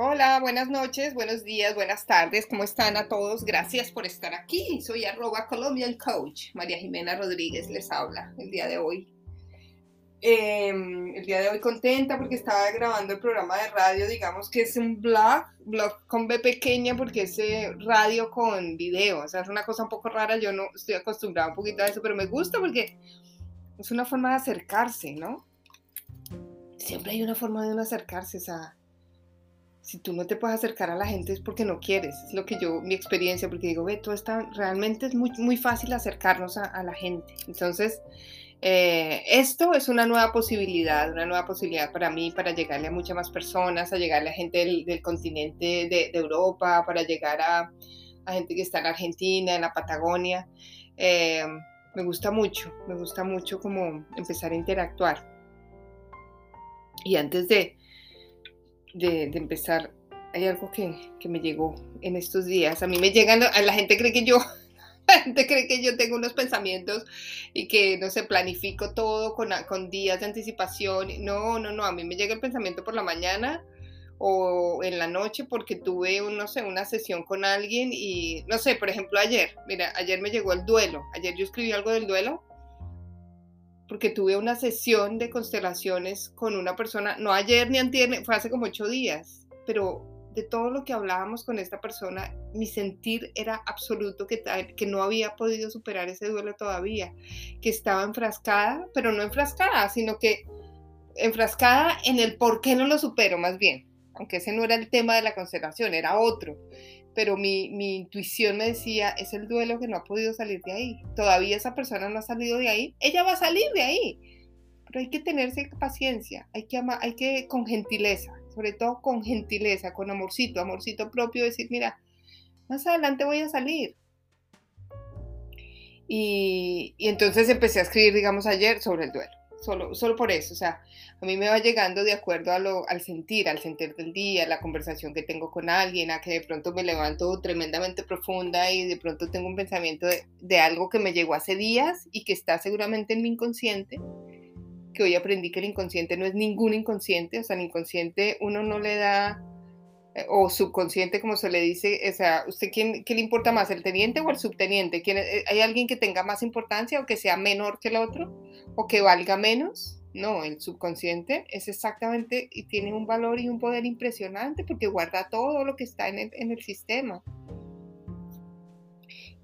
Hola, buenas noches, buenos días, buenas tardes, ¿cómo están a todos? Gracias por estar aquí. Soy arroba Colombian Coach. María Jimena Rodríguez les habla el día de hoy. Em, el día de hoy contenta porque estaba grabando el programa de radio, digamos que es un blog, blog con B pequeña porque es eh, radio con video, o sea, es una cosa un poco rara, yo no estoy acostumbrada un poquito a eso, pero me gusta porque es una forma de acercarse, ¿no? Siempre hay una forma de uno acercarse, o sea, si tú no te puedes acercar a la gente es porque no quieres, es lo que yo, mi experiencia, porque digo, ve, todo está, realmente es muy, muy fácil acercarnos a, la gente. Entonces, eh, esto es una nueva posibilidad, una nueva posibilidad para mí, para llegarle a muchas más personas, a llegarle a gente del, continente de, Europa, para llegar a, a, gente que está en Argentina, en la Patagonia. Eh, me gusta mucho, me gusta mucho como empezar a interactuar. Y antes de, de, empezar, hay algo que, me llegó en estos días. A mí me llegan, a la gente cree que yo, la gente cree que yo tengo unos pensamientos y que, no sé, planifico todo con, con días de anticipación. No, no, no, a mí me llega el pensamiento por la mañana o en la noche porque tuve, no sé, una sesión con alguien y, no sé, por ejemplo, ayer, mira, ayer me llegó el duelo. Ayer yo escribí algo del duelo porque tuve una sesión de constelaciones con una persona, no ayer ni antier, fue hace como ocho días, pero de todo lo que hablábamos con esta persona, mi sentir era absoluto que, que no había podido superar ese duelo todavía, que estaba enfrascada, pero no enfrascada, sino que enfrascada en el por qué no lo supero más bien, aunque ese no era el tema de la constelación, era otro pero mi, intuición me decía, es el duelo que no ha podido salir de ahí. Todavía esa persona no ha salido de ahí, ella va a salir de ahí. Pero hay que tenerse paciencia, hay que amar, hay que con gentileza, sobre todo con gentileza, con amorcito, amorcito propio, decir, mira, más adelante voy a salir. Y, y entonces empecé a escribir, digamos, ayer sobre el duelo solo, solo por eso, o sea, a mí me va llegando de acuerdo a lo, al sentir, al sentir del día, la conversación que tengo con alguien, a que de pronto me levanto tremendamente profunda y de pronto tengo un pensamiento de, de algo que me llegó hace días y que está seguramente en mi inconsciente, que hoy aprendí que el inconsciente no es ningún inconsciente, o sea, el inconsciente uno no le da o subconsciente, como se le dice, o sea, ¿usted quién, qué le importa más, el teniente o el subteniente? ¿Quién, eh, ¿Hay alguien que tenga más importancia o que sea menor que el otro o que valga menos? No, el subconsciente es exactamente y tiene un valor y un poder impresionante porque guarda todo lo que está en el, sistema.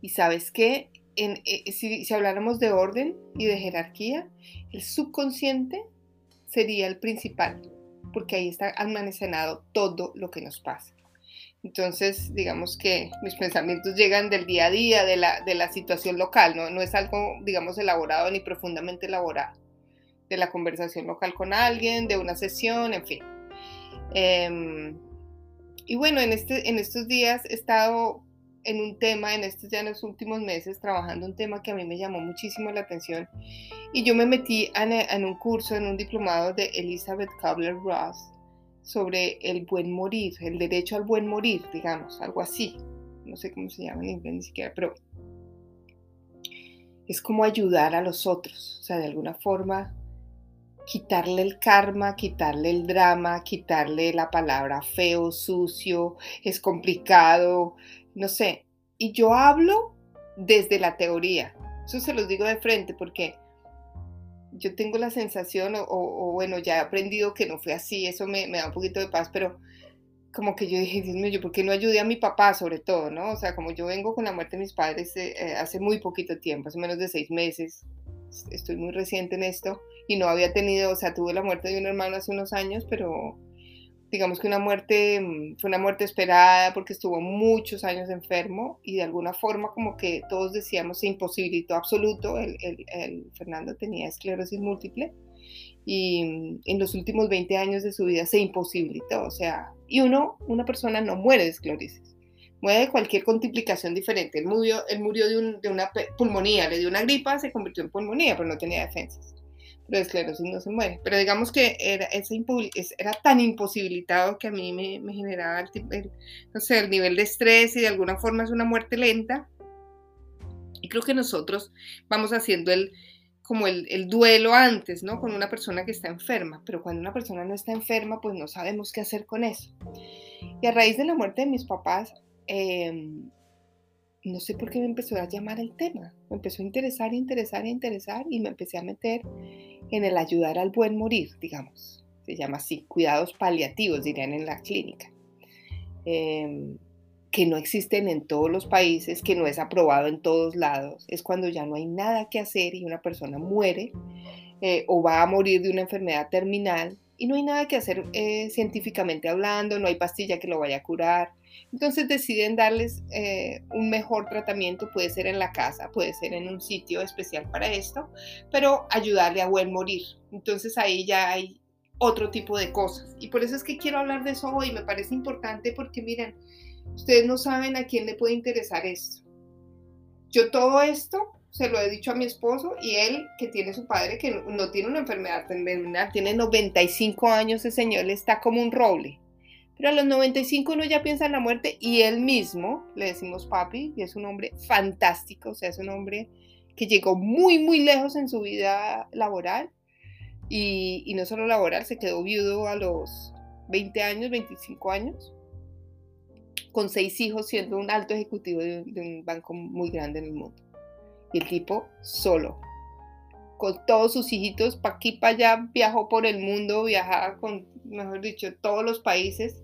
Y sabes qué, eh, si, si habláramos de orden y de jerarquía, el subconsciente sería el principal porque ahí está almacenado todo lo que nos pasa. Entonces, digamos que mis pensamientos llegan del día a día, de la, de la situación local, ¿no? no es algo, digamos, elaborado ni profundamente elaborado, de la conversación local con alguien, de una sesión, en fin. Em, y bueno, en, este, en estos días he estado en un tema, en estos ya en los últimos meses, trabajando un tema que a mí me llamó muchísimo la atención y yo me metí en, un curso, en un diplomado de Elizabeth Kubler-Ross sobre el buen morir, el derecho al buen morir, digamos, algo así. No sé cómo se llama en inglés ni siquiera, pero es como ayudar a los otros, o sea, de alguna forma quitarle el karma, quitarle el drama, quitarle la palabra feo, sucio, es complicado, no sé, y yo hablo desde la teoría. Eso se los digo de frente porque yo tengo la sensación, o, bueno, ya he aprendido que no fue así, eso me, da un poquito de paz, pero como que yo dije, Dios mío, yo por qué no ayudé a mi papá sobre todo, ¿no? O sea, como yo vengo con la muerte de mis padres eh, eh, hace muy poquito tiempo, hace menos de seis meses, estoy muy reciente en esto, y no había tenido, o sea, tuve la muerte de un hermano hace unos años, pero digamos que una muerte, mm, fue una muerte esperada porque estuvo muchos años enfermo y de alguna forma como que todos decíamos se imposibilitó absoluto, el, el, Fernando tenía esclerosis múltiple y mm, en los últimos 20 años de su vida se imposibilitó, o sea, y uno, una persona no muere de esclerosis, muere de cualquier complicación diferente, él murió, él murió de, de una pulmonía, le dio una gripa, se convirtió en pulmonía, pero no tenía defensas pero esclerosis no se muere. Pero digamos que era, tan imposibilitado que a mí me, generaba el, nivel de estrés y de alguna forma es una muerte lenta. Y creo que nosotros vamos haciendo el, como el, el, duelo antes, ¿no? Con una persona que está enferma, pero cuando una persona no está enferma, pues no sabemos qué hacer con eso. Y a raíz de la muerte de mis papás, em, no sé por qué me empezó a llamar el tema. Me empezó a interesar, interesar, interesar y me empecé a meter en el ayudar al buen morir, digamos. Se llama así, cuidados paliativos, dirían en la clínica. Em, que no existen en todos los países, que no es aprobado en todos lados. Es cuando ya no hay nada que hacer y una persona muere eh, o va a morir de una enfermedad terminal y no hay nada que hacer eh, científicamente hablando, no hay pastilla que lo vaya a curar. Entonces deciden darles eh, un mejor tratamiento, puede ser en la casa, puede ser en un sitio especial para esto, pero ayudarle a buen morir. Entonces ahí ya hay otro tipo de cosas. Y por eso es que quiero hablar de eso hoy, me parece importante porque miren, ustedes no saben a quién le puede interesar esto. Yo todo esto se lo he dicho a mi esposo y él, que tiene su padre, que no, tiene una enfermedad terminal, tiene 95 años, ese señor está como un roble. Pero a los 95 uno ya piensa en la muerte y él mismo, le decimos papi, y es un hombre fantástico, o sea, es un hombre que llegó muy, muy lejos en su vida laboral y, no solo laboral, se quedó viudo a los 20 años, 25 años, con seis hijos, siendo un alto ejecutivo de un banco muy grande en el mundo. Y el tipo solo, con todos sus hijitos, para aquí, para allá, viajó por el mundo, viajaba con, mejor dicho, todos los países.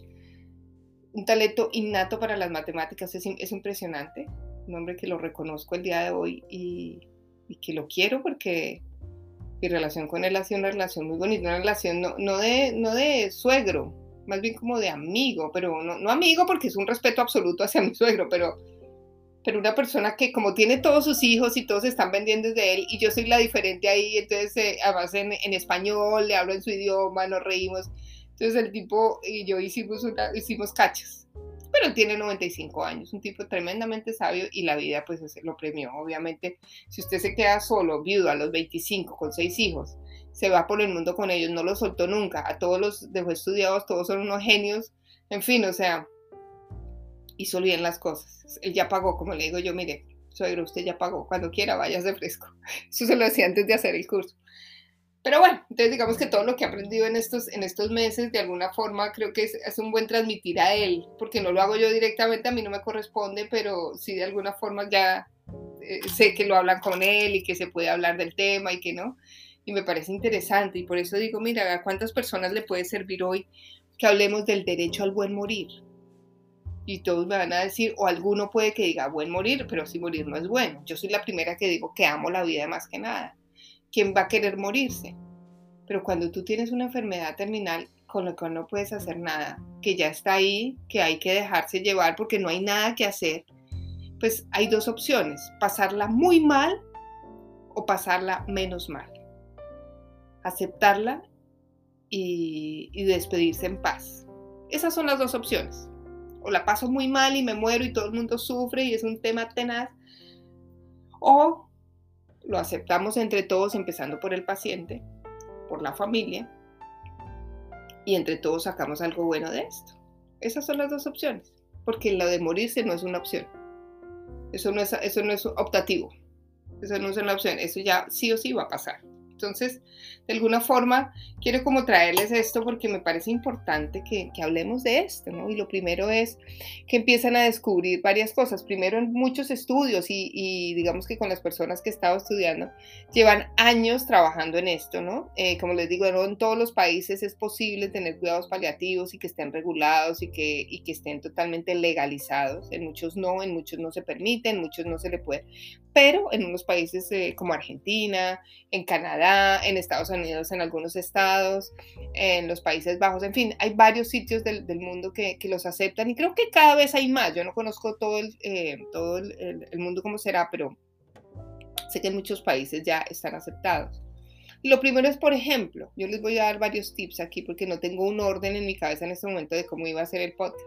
Un talento innato para las matemáticas, es, es impresionante. Un hombre que lo reconozco el día de hoy y, y, que lo quiero porque mi relación con él ha sido una relación muy bonita, una relación no, no, de, no de suegro, más bien como de amigo, pero no, no amigo porque es un respeto absoluto hacia mi suegro, pero pero una persona que como tiene todos sus hijos y todos están vendiendo desde él y yo soy la diferente ahí, entonces eh, además en, en, español, le hablo en su idioma, nos reímos. Entonces el tipo y yo hicimos, una, hicimos cachas, pero tiene 95 años, un tipo tremendamente sabio y la vida pues lo premió. Obviamente, si usted se queda solo, viudo a los 25 con seis hijos, se va por el mundo con ellos, no los soltó nunca, a todos los dejó estudiados, todos son unos genios, en fin, o sea, hizo bien las cosas. Él ya pagó, como le digo yo, mire, suegro, usted ya pagó, cuando quiera vayas de fresco. Eso se lo decía antes de hacer el curso. Pero bueno, entonces digamos que todo lo que he aprendido en estos, en estos meses, de alguna forma, creo que es, es, un buen transmitir a él, porque no lo hago yo directamente, a mí no me corresponde, pero sí de alguna forma ya eh, sé que lo hablan con él y que se puede hablar del tema y que no. Y me parece interesante y por eso digo, mira, ¿a cuántas personas le puede servir hoy que hablemos del derecho al buen morir? y todos me van a decir, o alguno puede que diga, buen morir, pero si morir no es bueno. Yo soy la primera que digo que amo la vida más que nada. ¿Quién va a querer morirse? Pero cuando tú tienes una enfermedad terminal con la cual no puedes hacer nada, que ya está ahí, que hay que dejarse llevar porque no hay nada que hacer, pues hay dos opciones, pasarla muy mal o pasarla menos mal. Aceptarla y, y despedirse en paz. Esas son las dos opciones o la paso muy mal y me muero y todo el mundo sufre y es un tema tenaz, o lo aceptamos entre todos, empezando por el paciente, por la familia, y entre todos sacamos algo bueno de esto. Esas son las dos opciones, porque lo de morirse no es una opción. Eso no es, eso no es optativo. Eso no es una opción. Eso ya sí o sí va a pasar. Entonces, de alguna forma, quiero como traerles esto porque me parece importante que, hablemos de esto, ¿no? Y lo primero es que empiezan a descubrir varias cosas. Primero, en muchos estudios y, digamos que con las personas que he estado estudiando, llevan años trabajando en esto, ¿no? Eh, como les digo, en todos los países es posible tener cuidados paliativos y que estén regulados y que, y que estén totalmente legalizados. En muchos no, en muchos no se permite, en muchos no se le puede. Pero en unos países eh, como Argentina, en Canadá, en Estados Unidos, en algunos estados, en los Países Bajos, en fin, hay varios sitios del, mundo que, los aceptan y creo que cada vez hay más. Yo no conozco todo el, eh, todo el, mundo como será, pero sé que en muchos países ya están aceptados. Lo primero es, por ejemplo, yo les voy a dar varios tips aquí porque no tengo un orden en mi cabeza en este momento de cómo iba a ser el podcast.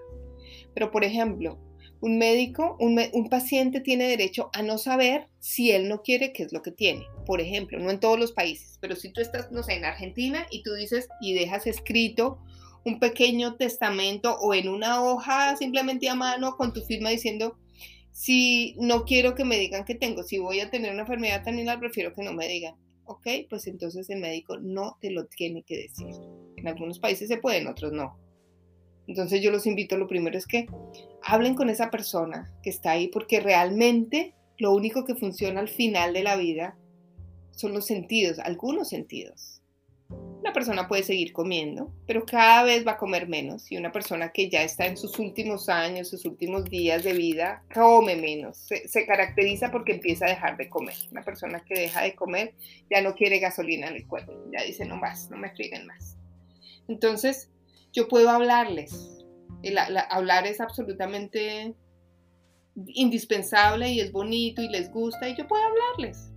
Pero, por ejemplo, un médico, un, paciente tiene derecho a no saber si él no quiere qué es lo que tiene. Por ejemplo, no en todos los países, pero si tú estás, no sé, en Argentina y tú dices y dejas escrito un pequeño testamento o en una hoja simplemente a mano con tu firma diciendo, si no quiero que me digan que tengo, si voy a tener una enfermedad terminal, prefiero que no me digan. Ok, pues entonces el médico no te lo tiene que decir. En algunos países se puede, en otros no. Entonces yo los invito, lo primero es que hablen con esa persona que está ahí, porque realmente lo único que funciona al final de la vida son los sentidos, algunos sentidos. Una persona puede seguir comiendo, pero cada vez va a comer menos. Y una persona que ya está en sus últimos años, sus últimos días de vida, come menos. Se, caracteriza porque empieza a dejar de comer. Una persona que deja de comer ya no quiere gasolina en el cuerpo. Ya dice, no más, no me frieguen más. Entonces, yo puedo hablarles. hablar es absolutamente indispensable y es bonito y les gusta y yo puedo hablarles.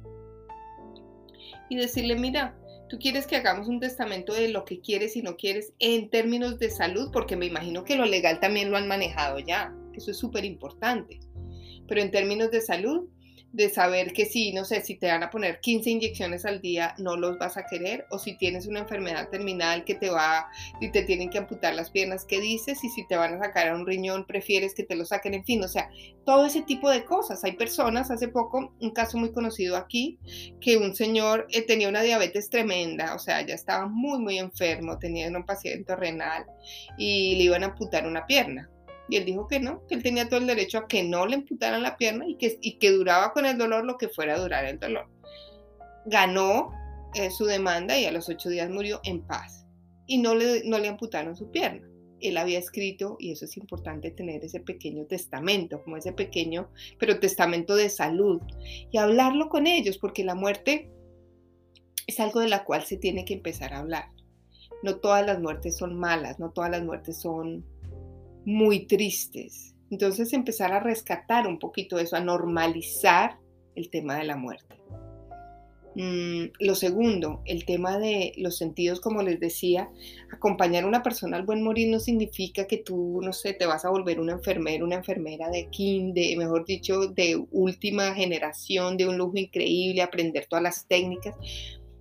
Y decirle, mira, tú quieres que hagamos un testamento de lo que quieres y no quieres en términos de salud, porque me imagino que lo legal también lo han manejado ya, eso es súper importante. Pero en términos de salud, de saber que si, no sé, si te van a poner 15 inyecciones al día, no los vas a querer, o si tienes una enfermedad terminal que te va y te tienen que amputar las piernas, ¿qué dices? Y si te van a sacar a un riñón, prefieres que te lo saquen, en fin, o sea, todo ese tipo de cosas. Hay personas, hace poco, un caso muy conocido aquí, que un señor eh, tenía una diabetes tremenda, o sea, ya estaba muy, muy enfermo, tenía un paciente renal y le iban a amputar una pierna y él dijo que no, que él tenía todo el derecho a que no le amputaran la pierna y que, y que duraba con el dolor lo que fuera a durar el dolor. Ganó eh, su demanda y a los ocho días murió en paz. Y no le, no le amputaron su pierna. Él había escrito, y eso es importante tener ese pequeño testamento, como ese pequeño, pero testamento de salud, y hablarlo con ellos, porque la muerte es algo de la cual se tiene que empezar a hablar. No todas las muertes son malas, no todas las muertes son muy tristes. Entonces empezar a rescatar un poquito eso, a normalizar el tema de la muerte. Mm, lo segundo, el tema de los sentidos, como les decía, acompañar a una persona al buen morir no significa que tú, no sé, te vas a volver una enfermera, una enfermera de kinder, mejor dicho, de última generación, de un lujo increíble, aprender todas las técnicas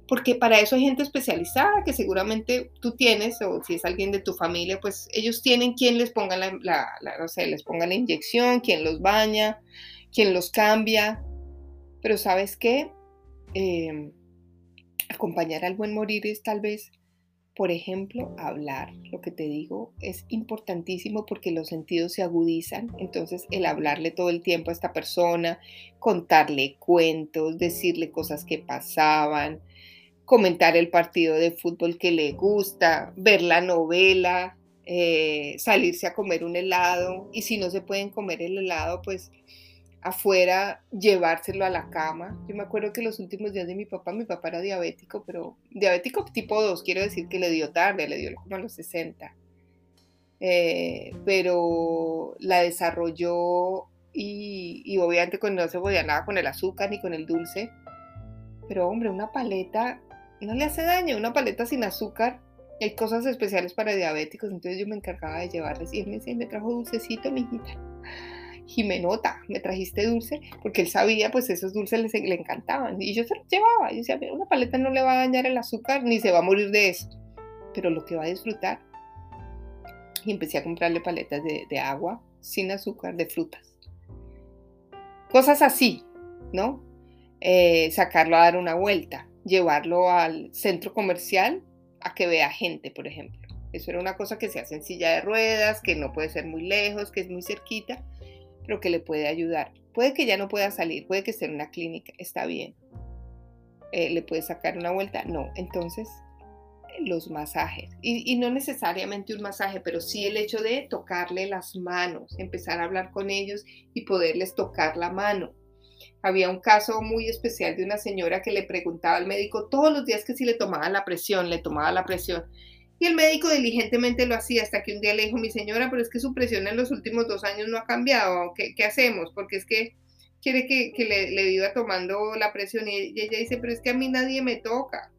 porque para eso hay gente especializada que seguramente tú tienes, o si es alguien de tu familia, pues ellos tienen quien les ponga la, no sé, les ponga la inyección, quien los baña, quien los cambia. Pero sabes qué? Em, acompañar al buen morir es tal vez, por ejemplo, hablar. Lo que te digo es importantísimo porque los sentidos se agudizan. Entonces, el hablarle todo el tiempo a esta persona, contarle cuentos, decirle cosas que pasaban, comentar el partido de fútbol que le gusta, ver la novela, eh, salirse a comer un helado y si no se pueden comer el helado, pues afuera llevárselo a la cama. Yo me acuerdo que los últimos días de mi papá, mi papá era diabético, pero diabético tipo 2, quiero decir que le dio tarde, le dio como a los 60. Eh, pero la desarrolló y, y obviamente cuando no se podía nada con el azúcar ni con el dulce. Pero hombre, una paleta no le hace daño, una paleta sin azúcar. Hay cosas especiales para diabéticos, entonces yo me encargaba de llevarles y él me decía, me trajo dulcecito, mijita. Jimenota, me trajiste dulce, porque él sabía, pues esos dulces le, encantaban. Y yo se los llevaba. Yo decía, una paleta no le va a dañar el azúcar, ni se va a morir de eso. Pero lo que va a disfrutar. Y empecé a comprarle paletas de, agua, sin azúcar, de frutas. Cosas así, ¿no? Eh, sacarlo a dar una vuelta llevarlo al centro comercial a que vea gente, por ejemplo. Eso era una cosa que se hace en silla de ruedas, que no puede ser muy lejos, que es muy cerquita, pero que le puede ayudar. Puede que ya no pueda salir, puede que esté en una clínica, está bien. Eh, ¿Le puede sacar una vuelta? No. Entonces, los masajes. Y, y, no necesariamente un masaje, pero sí el hecho de tocarle las manos, empezar a hablar con ellos y poderles tocar la mano. Había un caso muy especial de una señora que le preguntaba al médico todos los días que si le tomaba la presión, le tomaba la presión. Y el médico diligentemente lo hacía hasta que un día le dijo, mi señora, pero es que su presión en los últimos dos años no ha cambiado, ¿qué, hacemos? Porque es que quiere que, le, le viva tomando la presión y ella dice, pero es que a mí nadie me toca.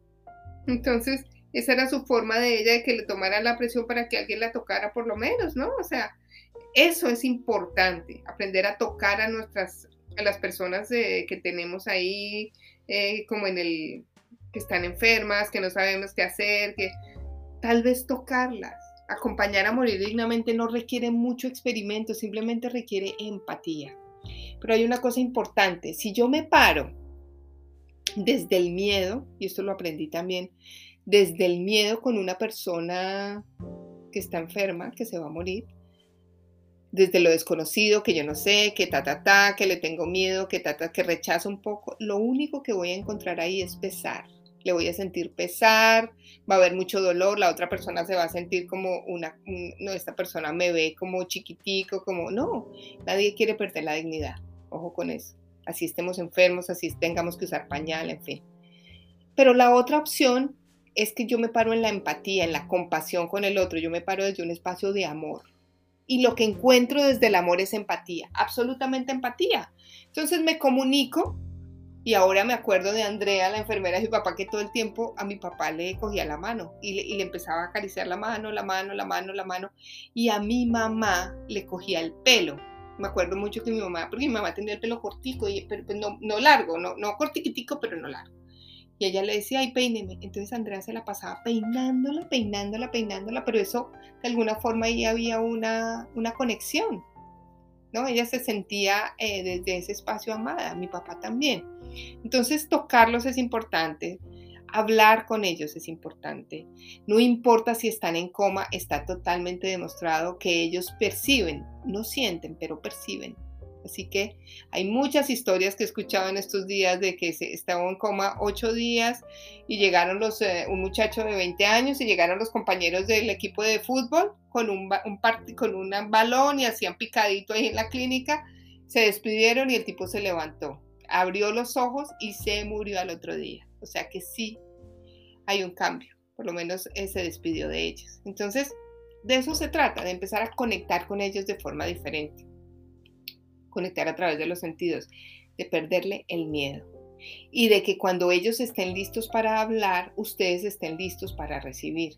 Entonces, esa era su forma de ella de que le tomara la presión para que alguien la tocara por lo menos, ¿no? O sea, eso es importante, aprender a tocar a nuestras a las personas que tenemos ahí eh, como en el que están enfermas, que no sabemos qué hacer, que tal vez tocarlas. Acompañar a morir dignamente no requiere mucho experimento, simplemente requiere empatía. Pero hay una cosa importante, si yo me paro desde el miedo, y esto lo aprendí también, desde el miedo con una persona que está enferma, que se va a morir, desde lo desconocido, que yo no sé, que ta, ta, ta, que le tengo miedo, que ta, ta, que rechazo un poco, lo único que voy a encontrar ahí es pesar. Le voy a sentir pesar, va a haber mucho dolor, la otra persona se va a sentir como una, no, esta persona me ve como chiquitico, como, no, nadie quiere perder la dignidad, ojo con eso, así estemos enfermos, así tengamos que usar pañal, en fin. Pero la otra opción es que yo me paro en la empatía, en la compasión con el otro, yo me paro desde un espacio de amor. Y lo que encuentro desde el amor es empatía, absolutamente empatía. Entonces me comunico y ahora me acuerdo de Andrea, la enfermera de mi papá, que todo el tiempo a mi papá le cogía la mano y le, y le, empezaba a acariciar la mano, la mano, la mano, la mano. Y a mi mamá le cogía el pelo. Me acuerdo mucho que mi mamá, porque mi mamá tenía el pelo cortico, y, pero pues no, no largo, no, no cortiquitico, pero no largo. Y ella le decía, ay, peíneme. Entonces Andrea se la pasaba peinándola, peinándola, peinándola, pero eso de alguna forma ahí había una, una conexión, ¿no? Ella se sentía eh, desde ese espacio amada, mi papá también. Entonces tocarlos es importante, hablar con ellos es importante. No importa si están en coma, está totalmente demostrado que ellos perciben, no sienten, pero perciben. Así que hay muchas historias que he escuchado en estos días de que se estaba en coma ocho días y llegaron los, eh, un muchacho de 20 años y llegaron los compañeros del equipo de fútbol con un, un con un balón y hacían picadito ahí en la clínica. Se despidieron y el tipo se levantó, abrió los ojos y se murió al otro día. O sea que sí hay un cambio, por lo menos eh, se despidió de ellos. Entonces, de eso se trata, de empezar a conectar con ellos de forma diferente conectar a través de los sentidos, de perderle el miedo y de que cuando ellos estén listos para hablar, ustedes estén listos para recibir.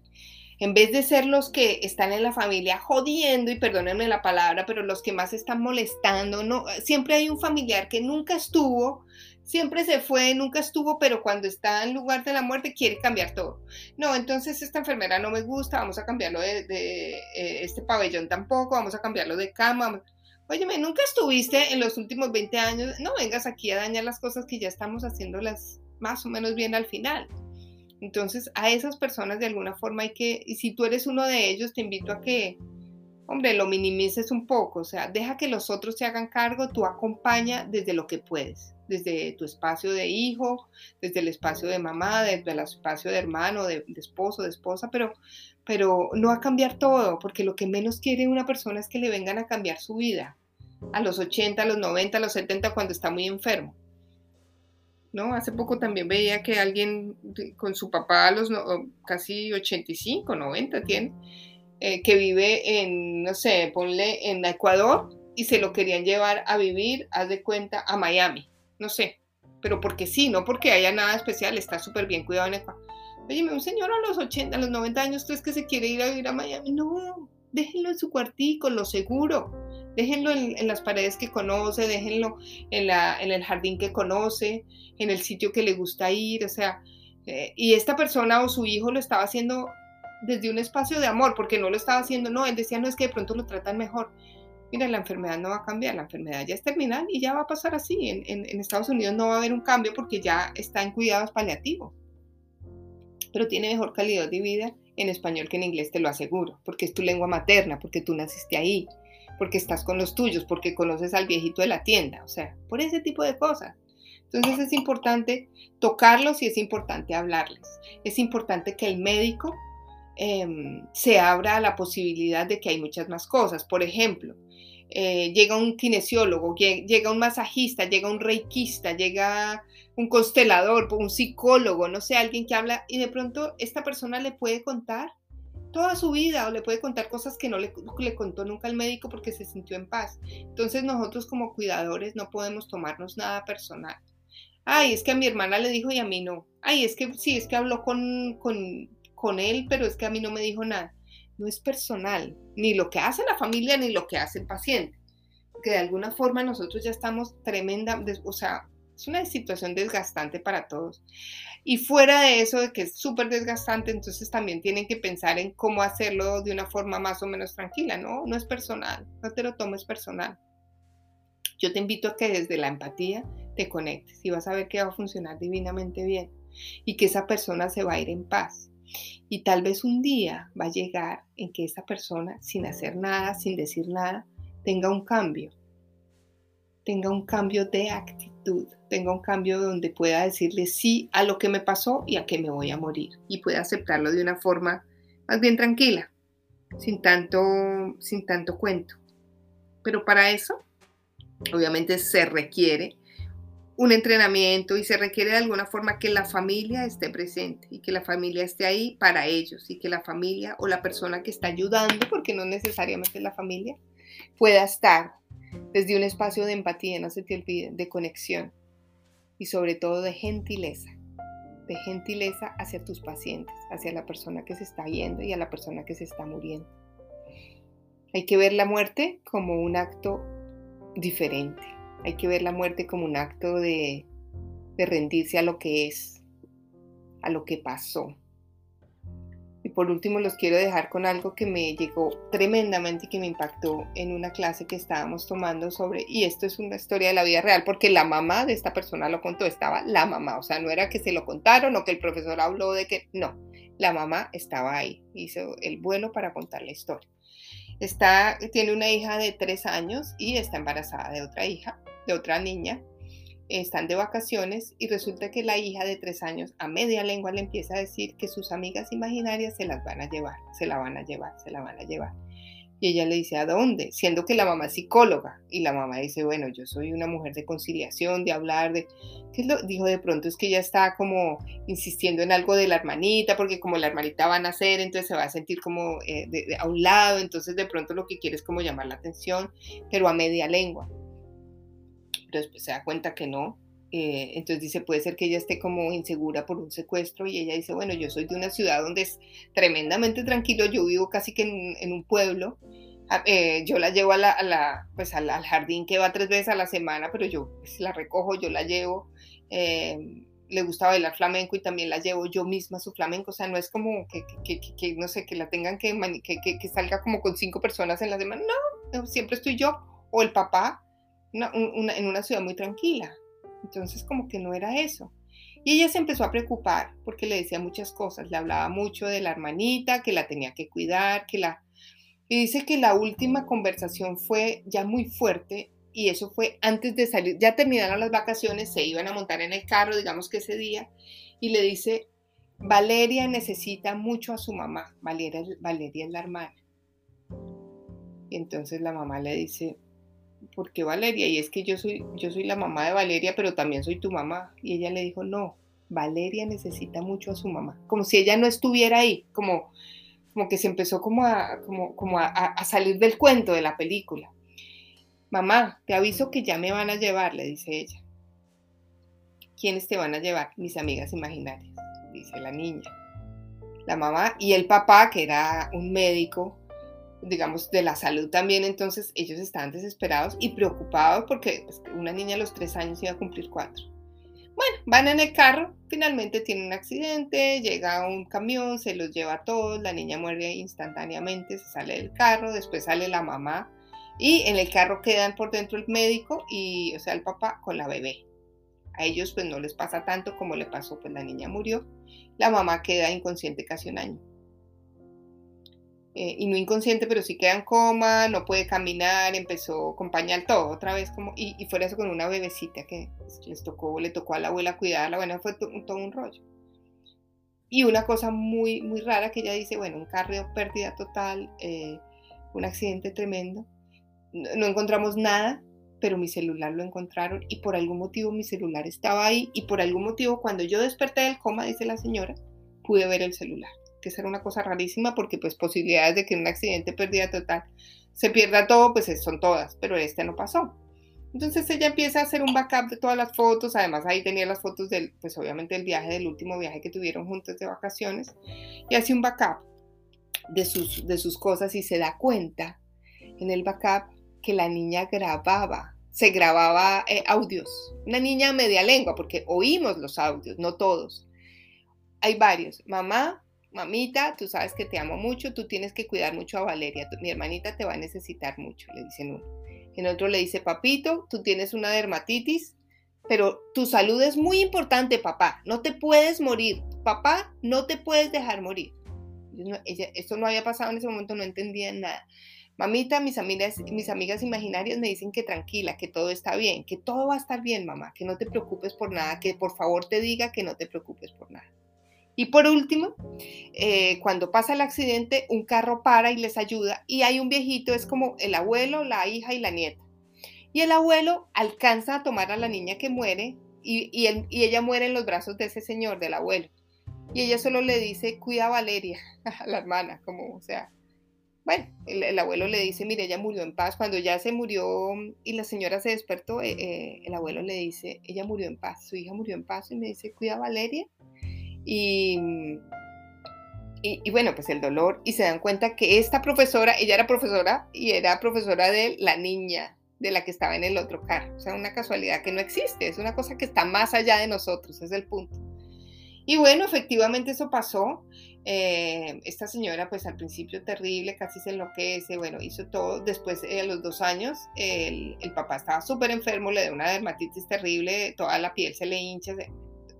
En vez de ser los que están en la familia jodiendo, y perdónenme la palabra, pero los que más están molestando, no, siempre hay un familiar que nunca estuvo, siempre se fue, nunca estuvo, pero cuando está en lugar de la muerte quiere cambiar todo. No, entonces esta enfermera no me gusta, vamos a cambiarlo de, eh, este pabellón tampoco, vamos a cambiarlo de cama. Óyeme, nunca estuviste en los últimos 20 años, no vengas aquí a dañar las cosas que ya estamos haciéndolas más o menos bien al final. Entonces, a esas personas de alguna forma hay que, y si tú eres uno de ellos, te invito a que, hombre, lo minimices un poco, o sea, deja que los otros se hagan cargo, tú acompaña desde lo que puedes, desde tu espacio de hijo, desde el espacio de mamá, desde el espacio de hermano, de, de esposo, de esposa, pero, pero no a cambiar todo, porque lo que menos quiere una persona es que le vengan a cambiar su vida a los 80, a los 90, a los 70 cuando está muy enfermo. ¿No? Hace poco también veía que alguien con su papá a los casi 85, 90 tiene, eh, que vive en, no sé, ponle en Ecuador y se lo querían llevar a vivir, haz de cuenta, a Miami. No sé, pero porque sí, no porque haya nada especial, está súper bien cuidado en Ecuador. Oye, un señor a los 80, a los 90 años, ¿crees que se quiere ir a vivir a Miami? No, déjenlo en su cuartico, lo seguro déjenlo en, las paredes que conoce, déjenlo en, el jardín que conoce, en el sitio que le gusta ir, o sea, eh, y esta persona o su hijo lo estaba haciendo desde un espacio de amor, porque no lo estaba haciendo, no, él decía, no, es que de pronto lo tratan mejor. Mira, la enfermedad no va a cambiar, la enfermedad ya es terminal y ya va a pasar así. En, en Estados Unidos no va a haber un cambio porque ya está en cuidados paliativos, pero tiene mejor calidad de vida en español que en inglés, te lo aseguro, porque es tu lengua materna, porque tú naciste ahí, porque estás con los tuyos, porque conoces al viejito de la tienda, o sea, por ese tipo de cosas. Entonces es importante tocarlos y es importante hablarles. Es importante que el médico em, se abra a la posibilidad de que hay muchas más cosas. Por ejemplo, eh, llega un kinesiólogo, llega un masajista, llega un reikista, llega un constelador, un psicólogo, no sé, alguien que habla y de pronto esta persona le puede contar toda su vida o le puede contar cosas que no le, contó nunca al médico porque se sintió en paz. Entonces nosotros como cuidadores no podemos tomarnos nada personal. Ay, es que a mi hermana le dijo y a mí no. Ay, es que sí, es que habló con, con, con él, pero es que a mí no me dijo nada. No es personal, ni lo que hace la familia ni lo que hace el paciente. Que de alguna forma nosotros ya estamos tremenda, o sea, es una situación desgastante para todos. Y fuera de eso, de que es súper desgastante, entonces también tienen que pensar en cómo hacerlo de una forma más o menos tranquila, ¿no? No es personal, no te lo tomes personal. Yo te invito a que desde la empatía te conectes y vas a ver que va a funcionar divinamente bien y que esa persona se va a ir en paz Y tal vez un día va a llegar en que esa persona, sin hacer nada, sin decir nada, tenga un cambio. Tenga un cambio de actitud, tenga un cambio donde pueda decirle sí a lo que me pasó y a que me voy a morir. Y pueda aceptarlo de una forma más bien tranquila, sin tanto, sin tanto cuento. Pero para eso, obviamente se requiere un entrenamiento y se requiere de alguna forma que la familia esté presente y que la familia esté ahí para ellos y que la familia o la persona que está ayudando, porque no necesariamente la familia, pueda estar desde un espacio de empatía, no se te olvide, de conexión y sobre todo de gentileza, de gentileza hacia tus pacientes, hacia la persona que se está yendo y a la persona que se está muriendo. Hay que ver la muerte como un acto diferente hay que ver la muerte como un acto de, rendirse a lo que es, a lo que pasó. Por último los quiero dejar con algo que me llegó tremendamente y que me impactó en una clase que estábamos tomando sobre, y esto es una historia de la vida real, porque la mamá de esta persona lo contó, estaba la mamá, o sea, no era que se lo contaron o que el profesor habló de que, no, la mamá estaba ahí, hizo el vuelo para contar la historia. Está, tiene una hija de tres años y está embarazada de otra hija de otra niña, están de vacaciones y resulta que la hija de tres años a media lengua le empieza a decir que sus amigas imaginarias se las van a llevar, se la van a llevar, se la van a llevar. Y ella le dice, ¿a dónde? Siendo que la mamá es psicóloga. Y la mamá dice, bueno, yo soy una mujer de conciliación, de hablar, de... ¿Qué lo? Dijo de pronto es que ella está como insistiendo en algo de la hermanita, porque como la hermanita va a nacer, entonces se va a sentir como eh, a un lado, entonces de pronto lo que quiere es como llamar la atención, pero a media lengua pero después se da cuenta que no. Eh, entonces dice, puede ser que ella esté como insegura por un secuestro y ella dice, bueno, yo soy de una ciudad donde es tremendamente tranquilo, yo vivo casi que en, un pueblo, ah, eh, yo la llevo a la, pues al, jardín que va tres veces a la semana, pero yo pues, la recojo, yo la llevo, eh, le gusta bailar flamenco y también la llevo yo misma a su flamenco, o sea, no es como que, que, que, no sé, que la tengan que, que, salga como con cinco personas en la semana, no, siempre estoy yo o el papá en una ciudad muy tranquila. Entonces como que no era eso. Y ella se empezó a preocupar porque le decía muchas cosas, le hablaba mucho de la hermanita, que la tenía que cuidar, que la... Y dice que la última conversación fue ya muy fuerte y eso fue antes de salir, ya terminaron las vacaciones, se iban a montar en el carro, digamos que ese día, y le dice, Valeria necesita mucho a su mamá, Valeria, Valeria es la hermana. Y entonces la mamá le dice, ¿por qué Valeria? Y es que yo soy, yo soy la mamá de Valeria, pero también soy tu mamá. Y ella le dijo, no, Valeria necesita mucho a su mamá, como si ella no estuviera ahí, como, como que se empezó como, como, como a, salir del cuento de la película. Mamá, te aviso que ya me van a llevar, le dice ella. ¿Quiénes te van a llevar? Mis amigas imaginarias, dice la niña. La mamá y el papá, que era un médico, digamos, de la salud también, entonces ellos estaban desesperados y preocupados porque pues, una niña a los tres años iba a cumplir cuatro. Bueno, van en el carro, finalmente tienen un accidente, llega un camión, se los lleva a todos, la niña muere instantáneamente, se sale del carro, después sale la mamá y en el carro quedan por dentro el médico y, o sea, el papá con la bebé. A ellos pues no les pasa tanto como le pasó, pues la niña murió, la mamá queda inconsciente casi un año. Eh, y no inconsciente, pero sí queda en coma, no puede caminar, empezó con pañal todo, otra vez como, y, y fuera eso con una bebecita que les tocó, le tocó a la abuela cuidarla, bueno, fue todo un rollo. Y una cosa muy, muy rara que ella dice, bueno, un carro, pérdida total, eh, un accidente tremendo, no, no encontramos nada, pero mi celular lo encontraron y por algún motivo mi celular estaba ahí y por algún motivo cuando yo desperté del coma, dice la señora, pude ver el celular que ser una cosa rarísima porque pues posibilidades de que en un accidente pérdida total se pierda todo, pues son todas, pero este no pasó. Entonces ella empieza a hacer un backup de todas las fotos, además ahí tenía las fotos del, pues obviamente el viaje, del último viaje que tuvieron juntos de vacaciones, y hace un backup de sus, de sus cosas y se da cuenta en el backup que la niña grababa, se grababa eh, audios, una niña media lengua, porque oímos los audios, no todos. Hay varios, mamá, mamita, tú sabes que te amo mucho, tú tienes que cuidar mucho a Valeria, mi hermanita te va a necesitar mucho, le dicen uno. En otro le dice, papito, tú tienes una dermatitis, pero tu salud es muy importante, papá. No te puedes morir. Papá, no te puedes dejar morir. esto no había pasado en ese momento, no entendía nada. Mamita, mis amigas, mis amigas imaginarias me dicen que tranquila, que todo está bien, que todo va a estar bien, mamá, que no te preocupes por nada, que por favor te diga que no te preocupes por nada. Y por último, eh, cuando pasa el accidente, un carro para y les ayuda y hay un viejito, es como el abuelo, la hija y la nieta. Y el abuelo alcanza a tomar a la niña que muere y, ella muere en los brazos de ese señor, del abuelo. Y ella solo le dice, cuida Valeria, a la hermana, como, o sea, bueno, el, abuelo le dice, mire, ella murió en paz. Cuando ya se murió y la señora se despertó, eh, eh, el abuelo le dice, ella murió en paz, su hija murió en paz y me dice, cuida Valeria. Y, y, y, bueno, pues el dolor, y se dan cuenta que esta profesora, ella era profesora y era profesora de la niña, de la que estaba en el otro carro. O sea, una casualidad que no existe, es una cosa que está más allá de nosotros, es el punto. Y bueno, efectivamente eso pasó. Eh, esta señora, pues al principio terrible, casi se enloquece, bueno, hizo todo. Después, eh, a los dos años, el, papá estaba súper enfermo, le dio una dermatitis terrible, toda la piel se le hincha,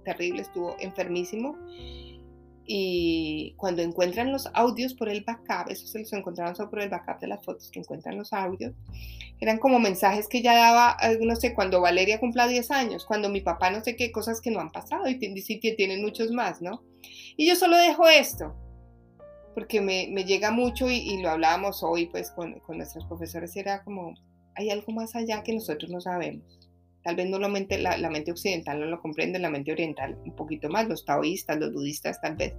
terrible, estuvo enfermísimo y cuando encuentran los audios por el backup, eso se los encontraron solo por el backup de las fotos que encuentran los audios, eran como mensajes que ya daba, eh, no sé, cuando Valeria cumpla 10 años, cuando mi papá no sé qué cosas que no han pasado y sí que tienen muchos más, ¿no? Y yo solo dejo esto, porque me, me llega mucho y, lo hablábamos hoy pues con, con nuestros profesores, era como, hay algo más allá que nosotros no sabemos Tal vez no la mente, la, mente occidental no lo comprende, la mente oriental un poquito más, los taoístas, los budistas tal vez,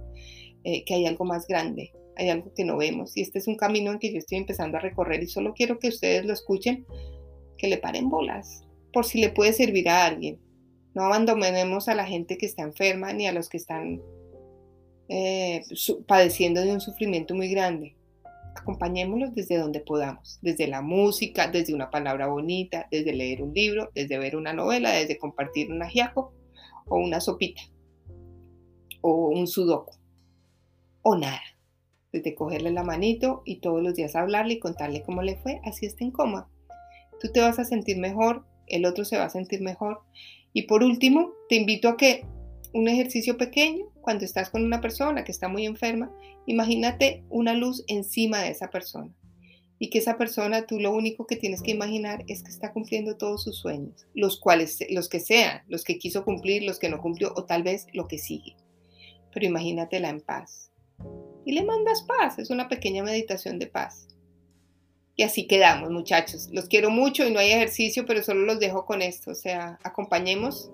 eh, que hay algo más grande, hay algo que no vemos. Y este es un camino en que yo estoy empezando a recorrer y solo quiero que ustedes lo escuchen, que le paren bolas, por si le puede servir a alguien. No abandonemos a la gente que está enferma ni a los que están eh, padeciendo de un sufrimiento muy grande acompañémoslos desde donde podamos, desde la música, desde una palabra bonita, desde leer un libro, desde ver una novela, desde compartir un ajiaco o una sopita o un sudoku o nada, desde cogerle la manito y todos los días hablarle y contarle cómo le fue, así está en coma. Tú te vas a sentir mejor, el otro se va a sentir mejor. Y por último, te invito a que un ejercicio pequeño, cuando estás con una persona que está muy enferma, imagínate una luz encima de esa persona. Y que esa persona, tú lo único que tienes que imaginar es que está cumpliendo todos sus sueños, los cuales, los que sean, los que quiso cumplir, los que no cumplió, o tal vez lo que sigue. Pero imagínatela en paz. Y le mandas paz, es una pequeña meditación de paz. Y así quedamos, muchachos. Los quiero mucho y no hay ejercicio, pero solo los dejo con esto. O sea, acompañemos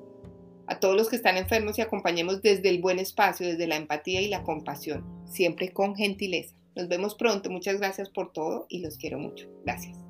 a todos los que están enfermos y acompañemos desde el buen espacio, desde la empatía y la compasión, siempre con gentileza. Nos vemos pronto, muchas gracias por todo y los quiero mucho. Gracias.